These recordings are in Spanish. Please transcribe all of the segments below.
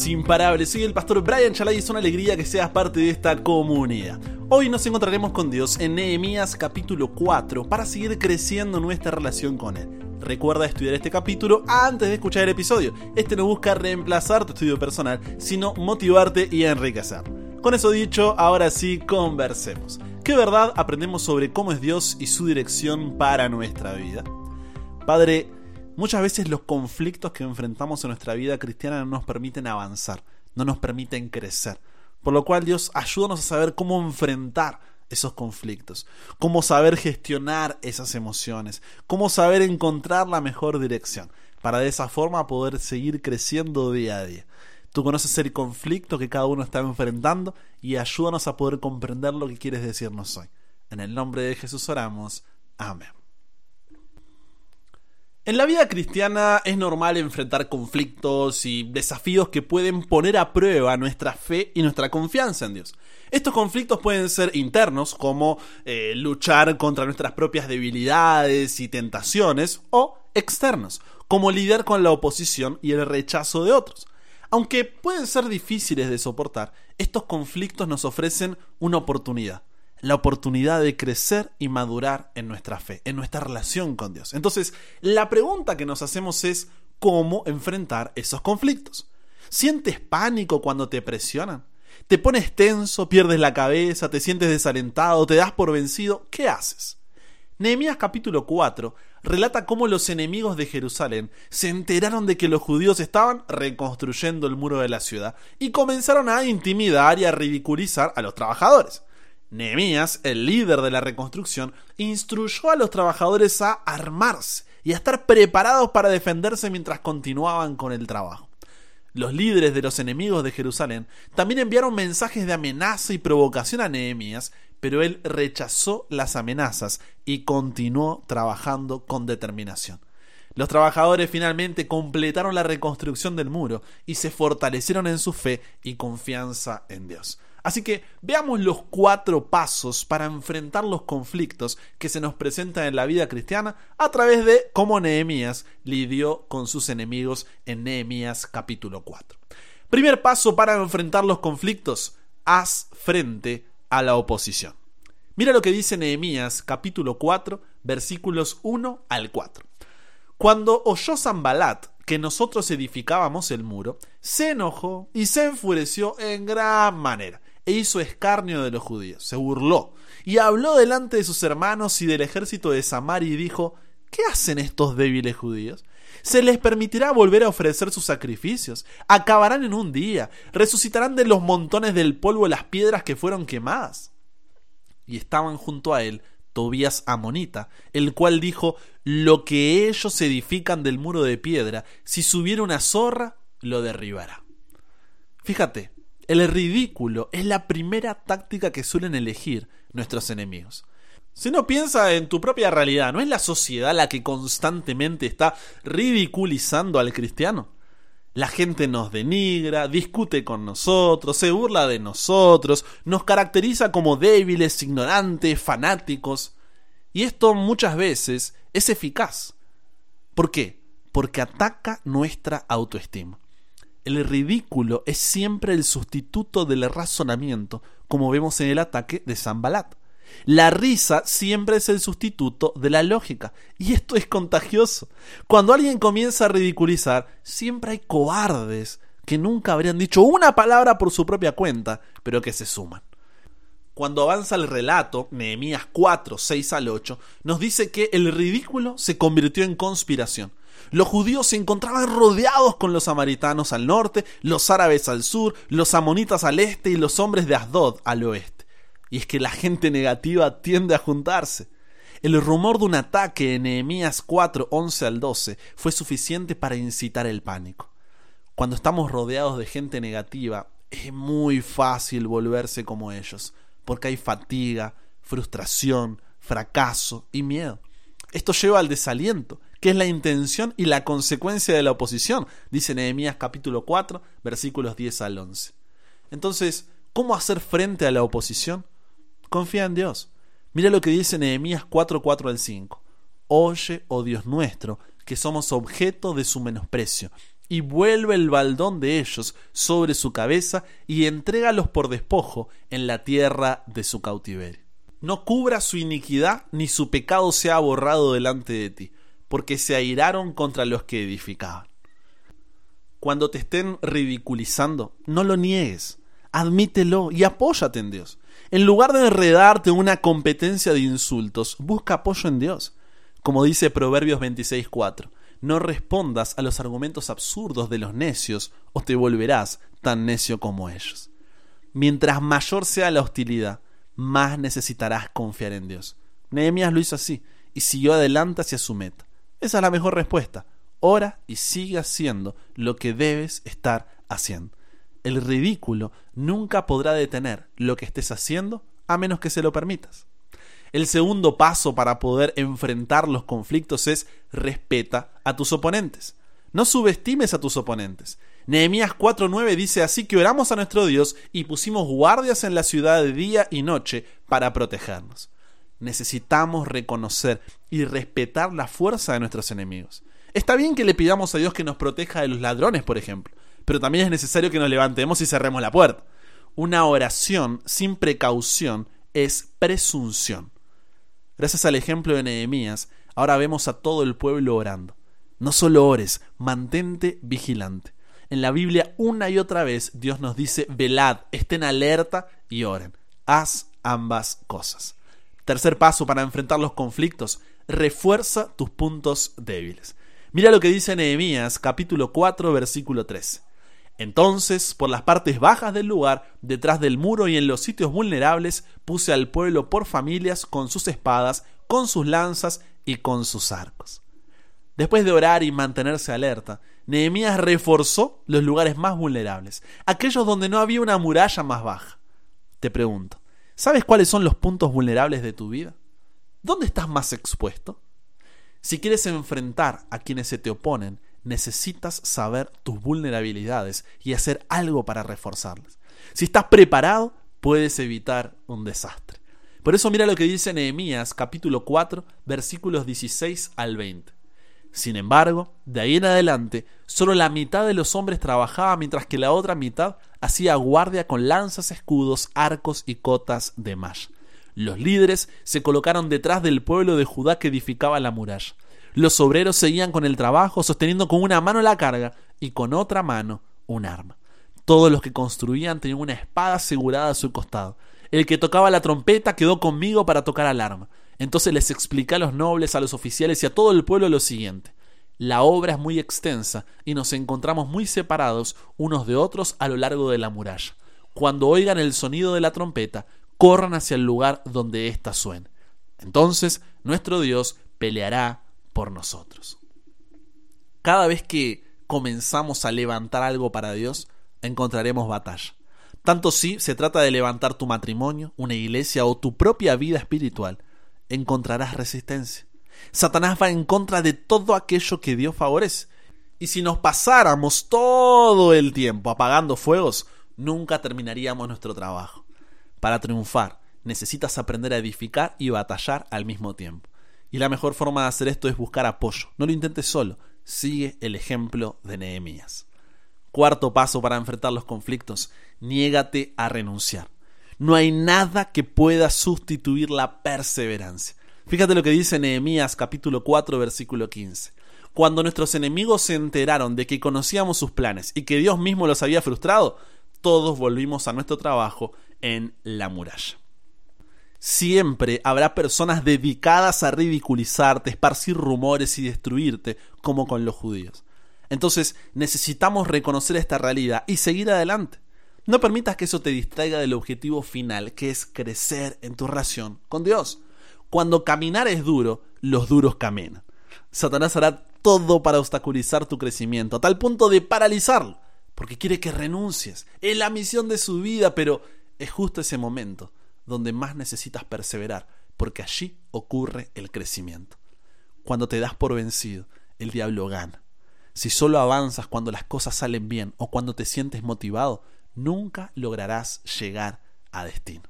Podcast Imparable. Soy el pastor Brian Chalai y es una alegría que seas parte de esta comunidad. Hoy nos encontraremos con Dios en Nehemías capítulo 4 para seguir creciendo nuestra relación con Él. Recuerda estudiar este capítulo antes de escuchar el episodio. Este no busca reemplazar tu estudio personal, sino motivarte y enriquecer. Con eso dicho, ahora sí, conversemos. ¿Qué verdad aprendemos sobre cómo es Dios y su dirección para nuestra vida? Padre, Muchas veces los conflictos que enfrentamos en nuestra vida cristiana no nos permiten avanzar, no nos permiten crecer. Por lo cual Dios ayúdanos a saber cómo enfrentar esos conflictos, cómo saber gestionar esas emociones, cómo saber encontrar la mejor dirección, para de esa forma poder seguir creciendo día a día. Tú conoces el conflicto que cada uno está enfrentando y ayúdanos a poder comprender lo que quieres decirnos hoy. En el nombre de Jesús oramos. Amén. En la vida cristiana es normal enfrentar conflictos y desafíos que pueden poner a prueba nuestra fe y nuestra confianza en Dios. Estos conflictos pueden ser internos, como eh, luchar contra nuestras propias debilidades y tentaciones, o externos, como lidiar con la oposición y el rechazo de otros. Aunque pueden ser difíciles de soportar, estos conflictos nos ofrecen una oportunidad la oportunidad de crecer y madurar en nuestra fe, en nuestra relación con Dios. Entonces, la pregunta que nos hacemos es cómo enfrentar esos conflictos. ¿Sientes pánico cuando te presionan? ¿Te pones tenso, pierdes la cabeza, te sientes desalentado, te das por vencido? ¿Qué haces? Nehemías capítulo 4 relata cómo los enemigos de Jerusalén se enteraron de que los judíos estaban reconstruyendo el muro de la ciudad y comenzaron a intimidar y a ridiculizar a los trabajadores. Nehemías, el líder de la reconstrucción, instruyó a los trabajadores a armarse y a estar preparados para defenderse mientras continuaban con el trabajo. Los líderes de los enemigos de Jerusalén también enviaron mensajes de amenaza y provocación a Nehemías, pero él rechazó las amenazas y continuó trabajando con determinación. Los trabajadores finalmente completaron la reconstrucción del muro y se fortalecieron en su fe y confianza en Dios. Así que veamos los cuatro pasos para enfrentar los conflictos que se nos presentan en la vida cristiana a través de cómo Nehemías lidió con sus enemigos en Nehemías capítulo 4. Primer paso para enfrentar los conflictos, haz frente a la oposición. Mira lo que dice Nehemías capítulo 4 versículos 1 al 4. Cuando oyó Zambalat que nosotros edificábamos el muro, se enojó y se enfureció en gran manera e hizo escarnio de los judíos, se burló, y habló delante de sus hermanos y del ejército de Samaria y dijo, ¿qué hacen estos débiles judíos? ¿Se les permitirá volver a ofrecer sus sacrificios? ¿Acabarán en un día? ¿Resucitarán de los montones del polvo las piedras que fueron quemadas? Y estaban junto a él Tobías Amonita, el cual dijo, Lo que ellos edifican del muro de piedra, si subiera una zorra, lo derribará. Fíjate, el ridículo es la primera táctica que suelen elegir nuestros enemigos. Si no piensa en tu propia realidad, ¿no es la sociedad la que constantemente está ridiculizando al cristiano? La gente nos denigra, discute con nosotros, se burla de nosotros, nos caracteriza como débiles, ignorantes, fanáticos. Y esto muchas veces es eficaz. ¿Por qué? Porque ataca nuestra autoestima. El ridículo es siempre el sustituto del razonamiento, como vemos en el ataque de Zambalat. La risa siempre es el sustituto de la lógica. Y esto es contagioso. Cuando alguien comienza a ridiculizar, siempre hay cobardes que nunca habrían dicho una palabra por su propia cuenta, pero que se suman. Cuando avanza el relato, Nehemías 4, 6 al 8, nos dice que el ridículo se convirtió en conspiración. Los judíos se encontraban rodeados con los samaritanos al norte, los árabes al sur, los amonitas al este y los hombres de Asdod al oeste. Y es que la gente negativa tiende a juntarse. El rumor de un ataque en Nehemías 4, 11 al 12 fue suficiente para incitar el pánico. Cuando estamos rodeados de gente negativa, es muy fácil volverse como ellos, porque hay fatiga, frustración, fracaso y miedo. Esto lleva al desaliento, que es la intención y la consecuencia de la oposición, dice Nehemías capítulo 4, versículos 10 al 11. Entonces, ¿cómo hacer frente a la oposición? Confía en Dios. Mira lo que dice Nehemías 4, 4 al 5. Oye, oh Dios nuestro, que somos objeto de su menosprecio. y vuelve el baldón de ellos sobre su cabeza y entrégalos por despojo en la tierra de su cautiverio. No cubra su iniquidad ni su pecado sea borrado delante de ti, porque se airaron contra los que edificaban. Cuando te estén ridiculizando, no lo niegues, admítelo y apóyate en Dios. En lugar de enredarte en una competencia de insultos, busca apoyo en Dios. Como dice Proverbios 26:4, no respondas a los argumentos absurdos de los necios o te volverás tan necio como ellos. Mientras mayor sea la hostilidad, más necesitarás confiar en Dios. Nehemías lo hizo así y siguió adelante hacia su meta. Esa es la mejor respuesta. Ora y sigue haciendo lo que debes estar haciendo. El ridículo nunca podrá detener lo que estés haciendo a menos que se lo permitas. El segundo paso para poder enfrentar los conflictos es respeta a tus oponentes. No subestimes a tus oponentes. Nehemías 4:9 dice así que oramos a nuestro Dios y pusimos guardias en la ciudad de día y noche para protegernos. Necesitamos reconocer y respetar la fuerza de nuestros enemigos. Está bien que le pidamos a Dios que nos proteja de los ladrones, por ejemplo, pero también es necesario que nos levantemos y cerremos la puerta. Una oración sin precaución es presunción. Gracias al ejemplo de Nehemías, ahora vemos a todo el pueblo orando. No solo ores, mantente vigilante. En la Biblia una y otra vez Dios nos dice, velad, estén alerta y oren. Haz ambas cosas. Tercer paso para enfrentar los conflictos, refuerza tus puntos débiles. Mira lo que dice Nehemías capítulo 4 versículo 3. Entonces, por las partes bajas del lugar, detrás del muro y en los sitios vulnerables, puse al pueblo por familias con sus espadas, con sus lanzas y con sus arcos. Después de orar y mantenerse alerta, Nehemías reforzó los lugares más vulnerables, aquellos donde no había una muralla más baja. Te pregunto, ¿sabes cuáles son los puntos vulnerables de tu vida? ¿Dónde estás más expuesto? Si quieres enfrentar a quienes se te oponen, necesitas saber tus vulnerabilidades y hacer algo para reforzarlas. Si estás preparado, puedes evitar un desastre. Por eso mira lo que dice Nehemías capítulo 4 versículos 16 al 20. Sin embargo, de ahí en adelante, solo la mitad de los hombres trabajaba mientras que la otra mitad hacía guardia con lanzas, escudos, arcos y cotas de malla. Los líderes se colocaron detrás del pueblo de Judá que edificaba la muralla. Los obreros seguían con el trabajo, sosteniendo con una mano la carga y con otra mano un arma. Todos los que construían tenían una espada asegurada a su costado. El que tocaba la trompeta quedó conmigo para tocar al arma. Entonces les expliqué a los nobles, a los oficiales y a todo el pueblo lo siguiente. La obra es muy extensa y nos encontramos muy separados unos de otros a lo largo de la muralla. Cuando oigan el sonido de la trompeta, corran hacia el lugar donde ésta suene. Entonces nuestro Dios peleará por nosotros. Cada vez que comenzamos a levantar algo para Dios, encontraremos batalla. Tanto si se trata de levantar tu matrimonio, una iglesia o tu propia vida espiritual, encontrarás resistencia. Satanás va en contra de todo aquello que Dios favorece. Y si nos pasáramos todo el tiempo apagando fuegos, nunca terminaríamos nuestro trabajo. Para triunfar, necesitas aprender a edificar y batallar al mismo tiempo. Y la mejor forma de hacer esto es buscar apoyo. No lo intentes solo. Sigue el ejemplo de Nehemías. Cuarto paso para enfrentar los conflictos. Niégate a renunciar. No hay nada que pueda sustituir la perseverancia. Fíjate lo que dice Nehemías capítulo 4 versículo 15. Cuando nuestros enemigos se enteraron de que conocíamos sus planes y que Dios mismo los había frustrado, todos volvimos a nuestro trabajo en la muralla. Siempre habrá personas dedicadas a ridiculizarte, esparcir rumores y destruirte, como con los judíos. Entonces necesitamos reconocer esta realidad y seguir adelante. No permitas que eso te distraiga del objetivo final, que es crecer en tu relación con Dios. Cuando caminar es duro, los duros caminan. Satanás hará todo para obstaculizar tu crecimiento, a tal punto de paralizarlo, porque quiere que renuncies. Es la misión de su vida, pero es justo ese momento donde más necesitas perseverar, porque allí ocurre el crecimiento. Cuando te das por vencido, el diablo gana. Si solo avanzas cuando las cosas salen bien o cuando te sientes motivado, nunca lograrás llegar a destino.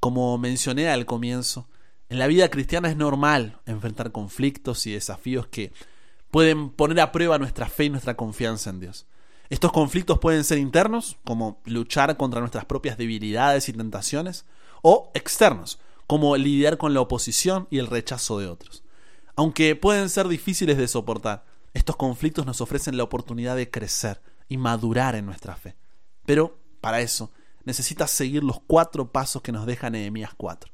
Como mencioné al comienzo, en la vida cristiana es normal enfrentar conflictos y desafíos que pueden poner a prueba nuestra fe y nuestra confianza en Dios. Estos conflictos pueden ser internos, como luchar contra nuestras propias debilidades y tentaciones, o externos, como lidiar con la oposición y el rechazo de otros. Aunque pueden ser difíciles de soportar, estos conflictos nos ofrecen la oportunidad de crecer y madurar en nuestra fe. Pero, para eso, necesitas seguir los cuatro pasos que nos deja Nehemías 4.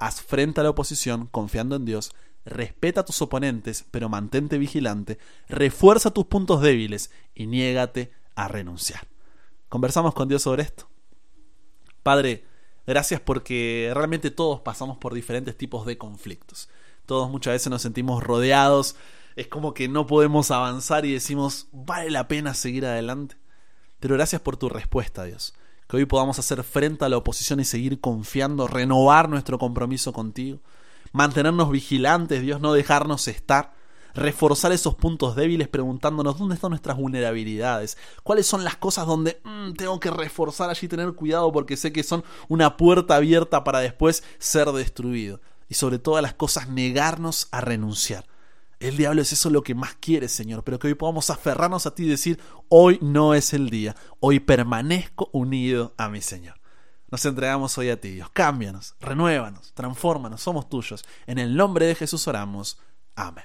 Haz frente a la oposición confiando en Dios, respeta a tus oponentes, pero mantente vigilante, refuerza tus puntos débiles y niégate a renunciar. Conversamos con Dios sobre esto. Padre, gracias porque realmente todos pasamos por diferentes tipos de conflictos. Todos muchas veces nos sentimos rodeados, es como que no podemos avanzar y decimos, vale la pena seguir adelante. Pero gracias por tu respuesta, Dios. Que hoy podamos hacer frente a la oposición y seguir confiando, renovar nuestro compromiso contigo, mantenernos vigilantes, Dios, no dejarnos estar reforzar esos puntos débiles preguntándonos dónde están nuestras vulnerabilidades, cuáles son las cosas donde mm, tengo que reforzar allí, tener cuidado porque sé que son una puerta abierta para después ser destruido. Y sobre todas las cosas, negarnos a renunciar. El diablo es eso lo que más quiere, Señor, pero que hoy podamos aferrarnos a ti y decir, hoy no es el día, hoy permanezco unido a mi Señor. Nos entregamos hoy a ti, Dios. Cámbianos, renuévanos, transfórmanos, somos tuyos. En el nombre de Jesús oramos. Amén.